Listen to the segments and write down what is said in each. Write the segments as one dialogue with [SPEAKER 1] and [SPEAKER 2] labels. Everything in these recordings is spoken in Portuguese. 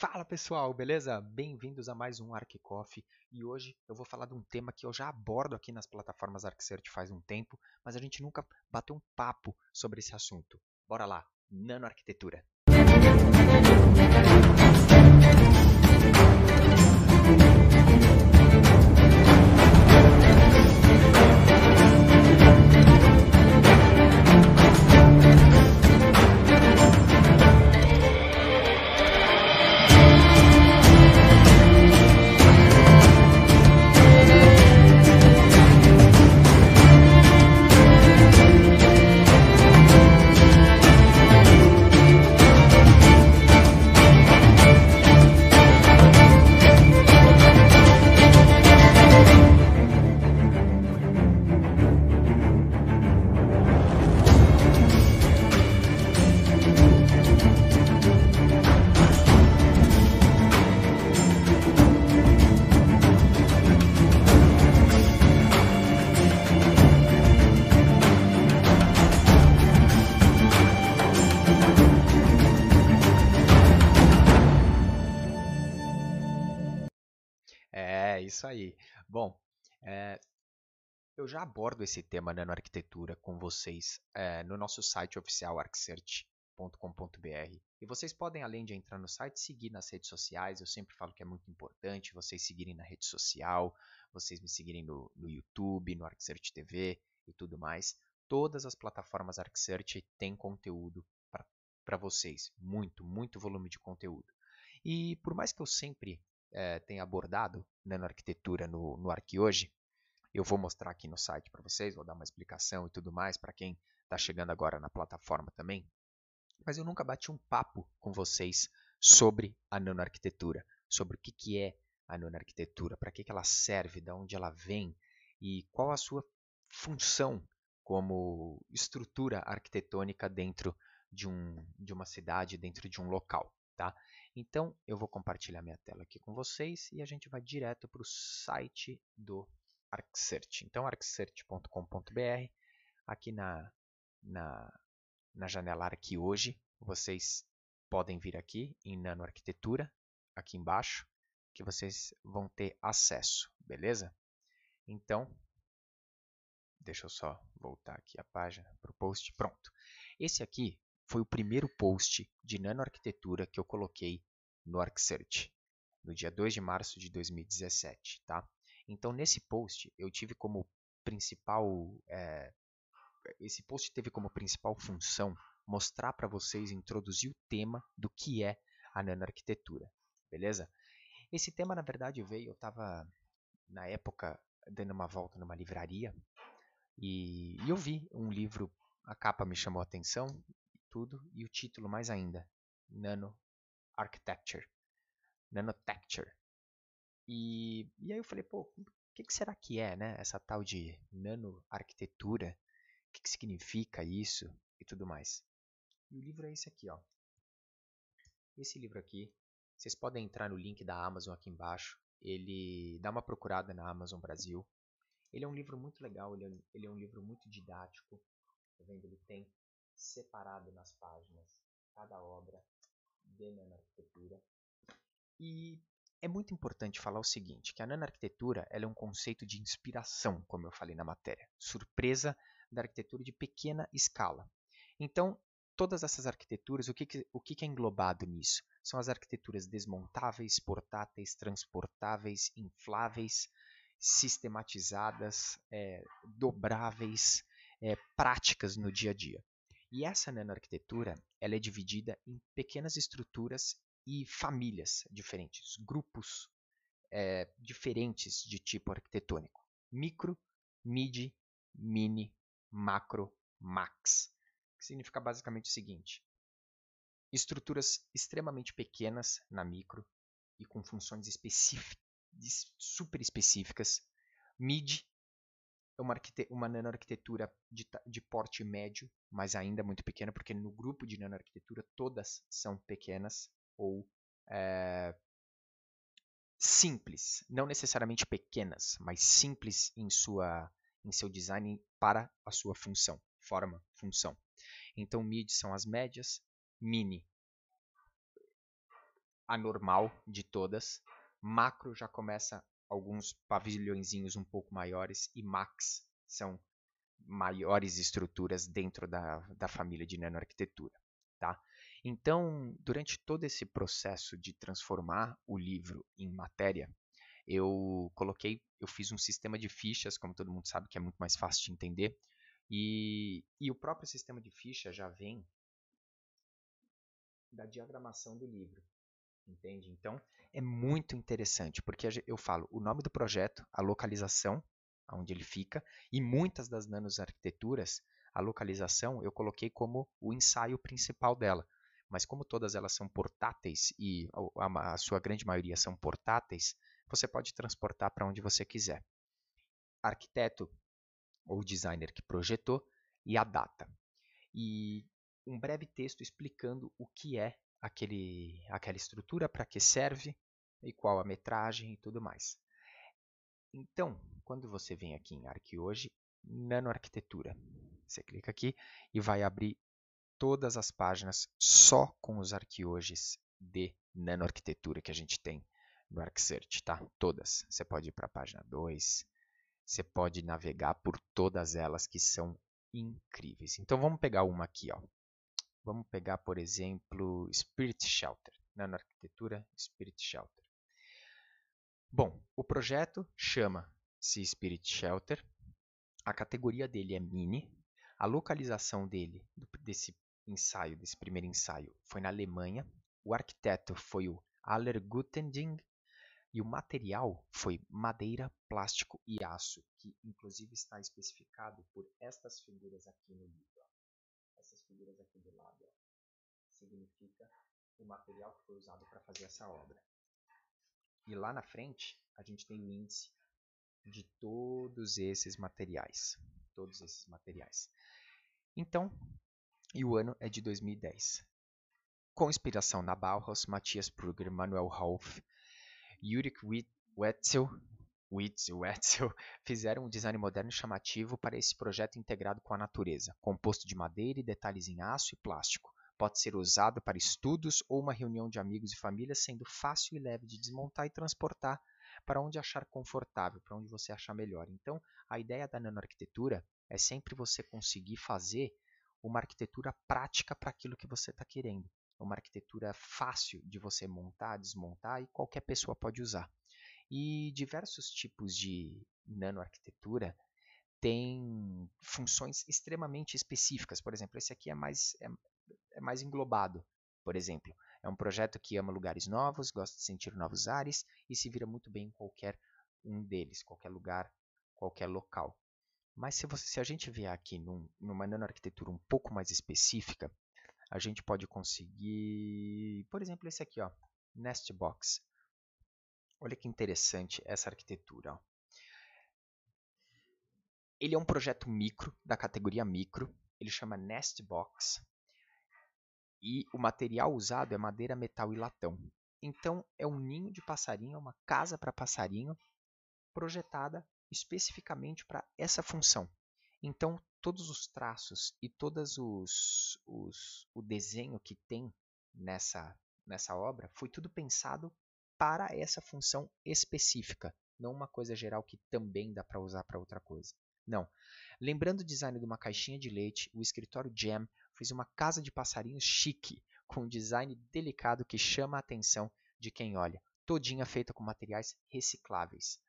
[SPEAKER 1] Fala pessoal, beleza? Bem-vindos a mais um ArcCoffee e hoje eu vou falar de um tema que eu já abordo aqui nas plataformas ArcCert faz um tempo, mas a gente nunca bateu um papo sobre esse assunto. Bora lá, nanoarquitetura. Isso aí. Bom, é, eu já abordo esse tema nanoarquitetura com vocês é, no nosso site oficial arcsearch.com.br. E vocês podem, além de entrar no site, seguir nas redes sociais. Eu sempre falo que é muito importante vocês seguirem na rede social, vocês me seguirem no, no YouTube, no ArcSearch TV e tudo mais. Todas as plataformas ArcSearch têm conteúdo para vocês. Muito, muito volume de conteúdo. E por mais que eu sempre é, tem abordado nanoarquitetura no, no Arqui hoje. Eu vou mostrar aqui no site para vocês, vou dar uma explicação e tudo mais para quem está chegando agora na plataforma também. Mas eu nunca bati um papo com vocês sobre a nanoarquitetura, sobre o que, que é a nanoarquitetura, para que, que ela serve, de onde ela vem e qual a sua função como estrutura arquitetônica dentro de, um, de uma cidade, dentro de um local. Tá? Então, eu vou compartilhar minha tela aqui com vocês e a gente vai direto para o site do ArcSearch. Então, arcsearch.com.br, aqui na, na, na janela Arqui hoje, vocês podem vir aqui em nanoarquitetura, aqui embaixo, que vocês vão ter acesso, beleza? Então, deixa eu só voltar aqui a página para o post. Pronto. Esse aqui foi o primeiro post de nanoarquitetura que eu coloquei no ArcSearch, no dia 2 de março de 2017. Tá? Então, nesse post, eu tive como principal. É, esse post teve como principal função mostrar para vocês, introduzir o tema do que é a nanoarquitetura. Beleza? Esse tema, na verdade, veio. Eu estava, na época, dando uma volta numa livraria e, e eu vi um livro. A capa me chamou a atenção tudo e o título mais ainda, Nano Architecture, Nanotecture. E, e aí eu falei, pô, o que, que, será que é, né? Essa tal de nanoarquitetura, o que, que significa isso e tudo mais. E o livro é esse aqui, ó. Esse livro aqui, vocês podem entrar no link da Amazon aqui embaixo. Ele dá uma procurada na Amazon Brasil. Ele é um livro muito legal, ele é, ele é um livro muito didático. Tá vendo? Ele tem separado nas páginas cada obra de. E é muito importante falar o seguinte, que a nanoarquitetura ela é um conceito de inspiração, como eu falei na matéria, surpresa da arquitetura de pequena escala. Então, todas essas arquiteturas, o que, que, o que, que é englobado nisso? São as arquiteturas desmontáveis, portáteis, transportáveis, infláveis, sistematizadas, é, dobráveis, é, práticas no dia a dia. E essa nanoarquitetura ela é dividida em pequenas estruturas e famílias diferentes, grupos é, diferentes de tipo arquitetônico. Micro, mid, mini, macro, max. Que significa basicamente o seguinte: estruturas extremamente pequenas na micro e com funções super específicas. Mid uma, uma nanoarquitetura de, de porte médio, mas ainda muito pequena, porque no grupo de nanoarquitetura todas são pequenas ou é, simples, não necessariamente pequenas, mas simples em sua em seu design para a sua função, forma, função. Então mid são as médias, mini a normal de todas. Macro já começa alguns pavilhõezinhos um pouco maiores e max são maiores estruturas dentro da, da família de nanoarquitetura. Tá? Então, durante todo esse processo de transformar o livro em matéria, eu coloquei, eu fiz um sistema de fichas, como todo mundo sabe que é muito mais fácil de entender, e, e o próprio sistema de ficha já vem da diagramação do livro, entende? Então, é muito interessante, porque eu falo o nome do projeto, a localização, onde ele fica, e muitas das nanoarquiteturas, a localização eu coloquei como o ensaio principal dela. Mas como todas elas são portáteis e a, a sua grande maioria são portáteis, você pode transportar para onde você quiser. Arquiteto ou designer que projetou e a data. E um breve texto explicando o que é aquele, aquela estrutura, para que serve e qual a metragem e tudo mais. Então, quando você vem aqui em Arquihoje, Nanoarquitetura, você clica aqui e vai abrir todas as páginas só com os arquihojes de nanoarquitetura que a gente tem no ArcSearch, tá? Todas. Você pode ir para a página 2, você pode navegar por todas elas que são incríveis. Então vamos pegar uma aqui, ó. Vamos pegar, por exemplo, Spirit Shelter, nanoarquitetura Spirit Shelter. Bom, o projeto chama-se Spirit Shelter, a categoria dele é mini, a localização dele, desse ensaio, desse primeiro ensaio, foi na Alemanha, o arquiteto foi o Aller Gutending e o material foi madeira, plástico e aço, que inclusive está especificado por estas figuras aqui no livro. Essas figuras aqui do lado ó, significa o material que foi usado para fazer essa obra. E lá na frente, a gente tem o índice de todos esses materiais. Todos esses materiais. Então, e o ano é de 2010. Com inspiração na Bauhaus, Matthias Brugger, Manuel Rolf, Yurik Wetzel, Wetzel fizeram um design moderno e chamativo para esse projeto integrado com a natureza, composto de madeira e detalhes em aço e plástico. Pode ser usado para estudos ou uma reunião de amigos e família, sendo fácil e leve de desmontar e transportar para onde achar confortável, para onde você achar melhor. Então, a ideia da nanoarquitetura é sempre você conseguir fazer uma arquitetura prática para aquilo que você está querendo. Uma arquitetura fácil de você montar, desmontar e qualquer pessoa pode usar. E diversos tipos de nanoarquitetura têm funções extremamente específicas. Por exemplo, esse aqui é mais, é, é mais englobado, por exemplo. É um projeto que ama lugares novos, gosta de sentir novos ares e se vira muito bem em qualquer um deles, qualquer lugar, qualquer local. Mas se, você, se a gente vier aqui num, numa nanoarquitetura um pouco mais específica, a gente pode conseguir, por exemplo, esse aqui, ó, Nest Box. Olha que interessante essa arquitetura. Ele é um projeto micro, da categoria micro. Ele chama Nest Box. E o material usado é madeira, metal e latão. Então, é um ninho de passarinho, é uma casa para passarinho, projetada especificamente para essa função. Então, todos os traços e todos os, os, o desenho que tem nessa, nessa obra foi tudo pensado para essa função específica, não uma coisa geral que também dá para usar para outra coisa. Não. Lembrando o design de uma caixinha de leite, o escritório Jam fez uma casa de passarinhos chique, com um design delicado que chama a atenção de quem olha, todinha feita com materiais recicláveis.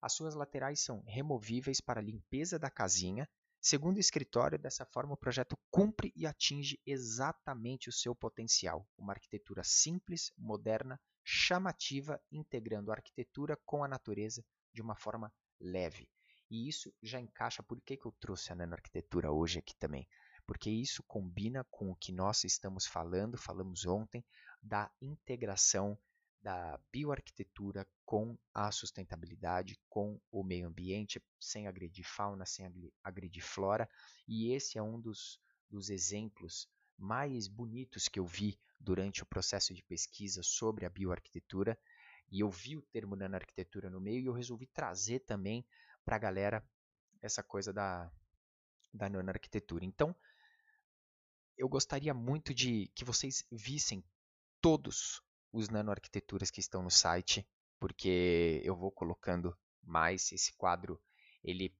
[SPEAKER 1] As suas laterais são removíveis para a limpeza da casinha. Segundo o escritório, dessa forma o projeto cumpre e atinge exatamente o seu potencial. Uma arquitetura simples, moderna, chamativa, integrando a arquitetura com a natureza de uma forma leve. E isso já encaixa por que, que eu trouxe a nanoarquitetura hoje aqui também porque isso combina com o que nós estamos falando, falamos ontem, da integração da bioarquitetura com a sustentabilidade, com o meio ambiente, sem agredir fauna, sem agredir flora. E esse é um dos, dos exemplos mais bonitos que eu vi durante o processo de pesquisa sobre a bioarquitetura. E eu vi o termo nanoarquitetura no meio e eu resolvi trazer também para a galera essa coisa da, da nanoarquitetura. Então, eu gostaria muito de que vocês vissem todos os nanoarquiteturas que estão no site, porque eu vou colocando mais esse quadro. Ele,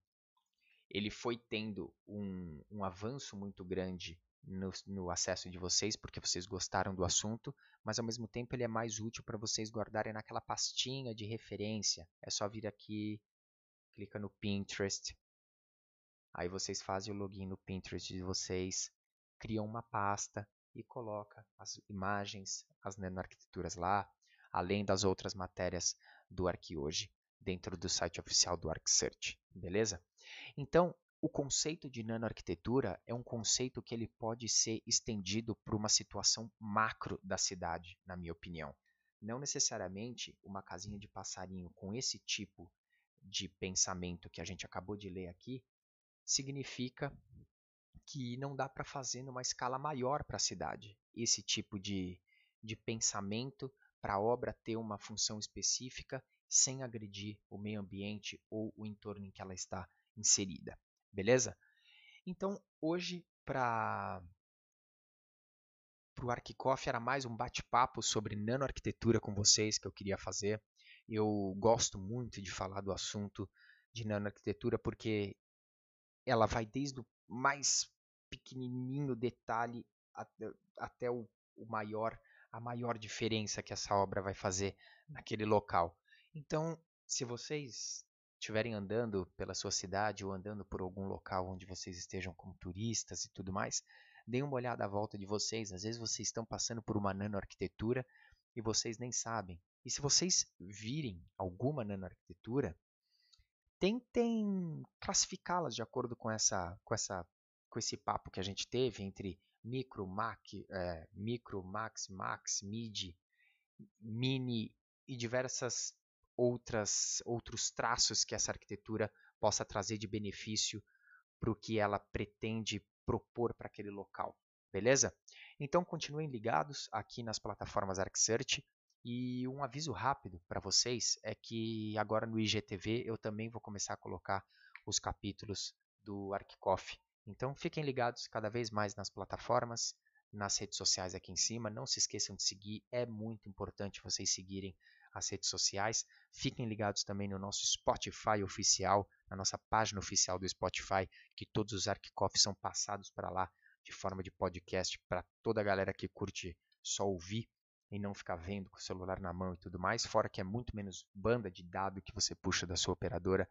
[SPEAKER 1] ele foi tendo um, um avanço muito grande no, no, acesso de vocês, porque vocês gostaram do assunto, mas ao mesmo tempo ele é mais útil para vocês guardarem naquela pastinha de referência. É só vir aqui, clica no Pinterest, aí vocês fazem o login no Pinterest de vocês, criam uma pasta e coloca as imagens, as nanoarquiteturas lá, além das outras matérias do ArcHoje dentro do site oficial do ArcSearch, beleza? Então, o conceito de nanoarquitetura é um conceito que ele pode ser estendido para uma situação macro da cidade, na minha opinião. Não necessariamente uma casinha de passarinho com esse tipo de pensamento que a gente acabou de ler aqui significa que não dá para fazer numa escala maior para a cidade. Esse tipo de, de pensamento para a obra ter uma função específica sem agredir o meio ambiente ou o entorno em que ela está inserida. Beleza? Então, hoje, para o Arquicoff era mais um bate-papo sobre nanoarquitetura com vocês que eu queria fazer. Eu gosto muito de falar do assunto de nanoarquitetura porque ela vai desde o mais pequenininho detalhe até, até o, o maior, a maior diferença que essa obra vai fazer naquele local. Então, se vocês estiverem andando pela sua cidade ou andando por algum local onde vocês estejam como turistas e tudo mais, deem uma olhada à volta de vocês. Às vezes vocês estão passando por uma nanoarquitetura e vocês nem sabem. E se vocês virem alguma nanoarquitetura, tentem classificá-las de acordo com essa, com essa, com esse papo que a gente teve entre micro, mac, é, micro, max, max, mid, mini e diversas outras, outros traços que essa arquitetura possa trazer de benefício para o que ela pretende propor para aquele local. Beleza? Então continuem ligados aqui nas plataformas ArcSearch e um aviso rápido para vocês é que agora no IGTV eu também vou começar a colocar os capítulos do ArcCoff. Então fiquem ligados cada vez mais nas plataformas, nas redes sociais aqui em cima. Não se esqueçam de seguir, é muito importante vocês seguirem as redes sociais. Fiquem ligados também no nosso Spotify oficial, na nossa página oficial do Spotify, que todos os Arquicoffs são passados para lá de forma de podcast para toda a galera que curte só ouvir e não ficar vendo com o celular na mão e tudo mais, fora que é muito menos banda de dado que você puxa da sua operadora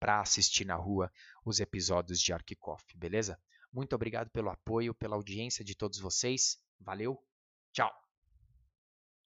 [SPEAKER 1] para assistir na rua os episódios de Arquicoff, beleza? Muito obrigado pelo apoio, pela audiência de todos vocês. Valeu, tchau!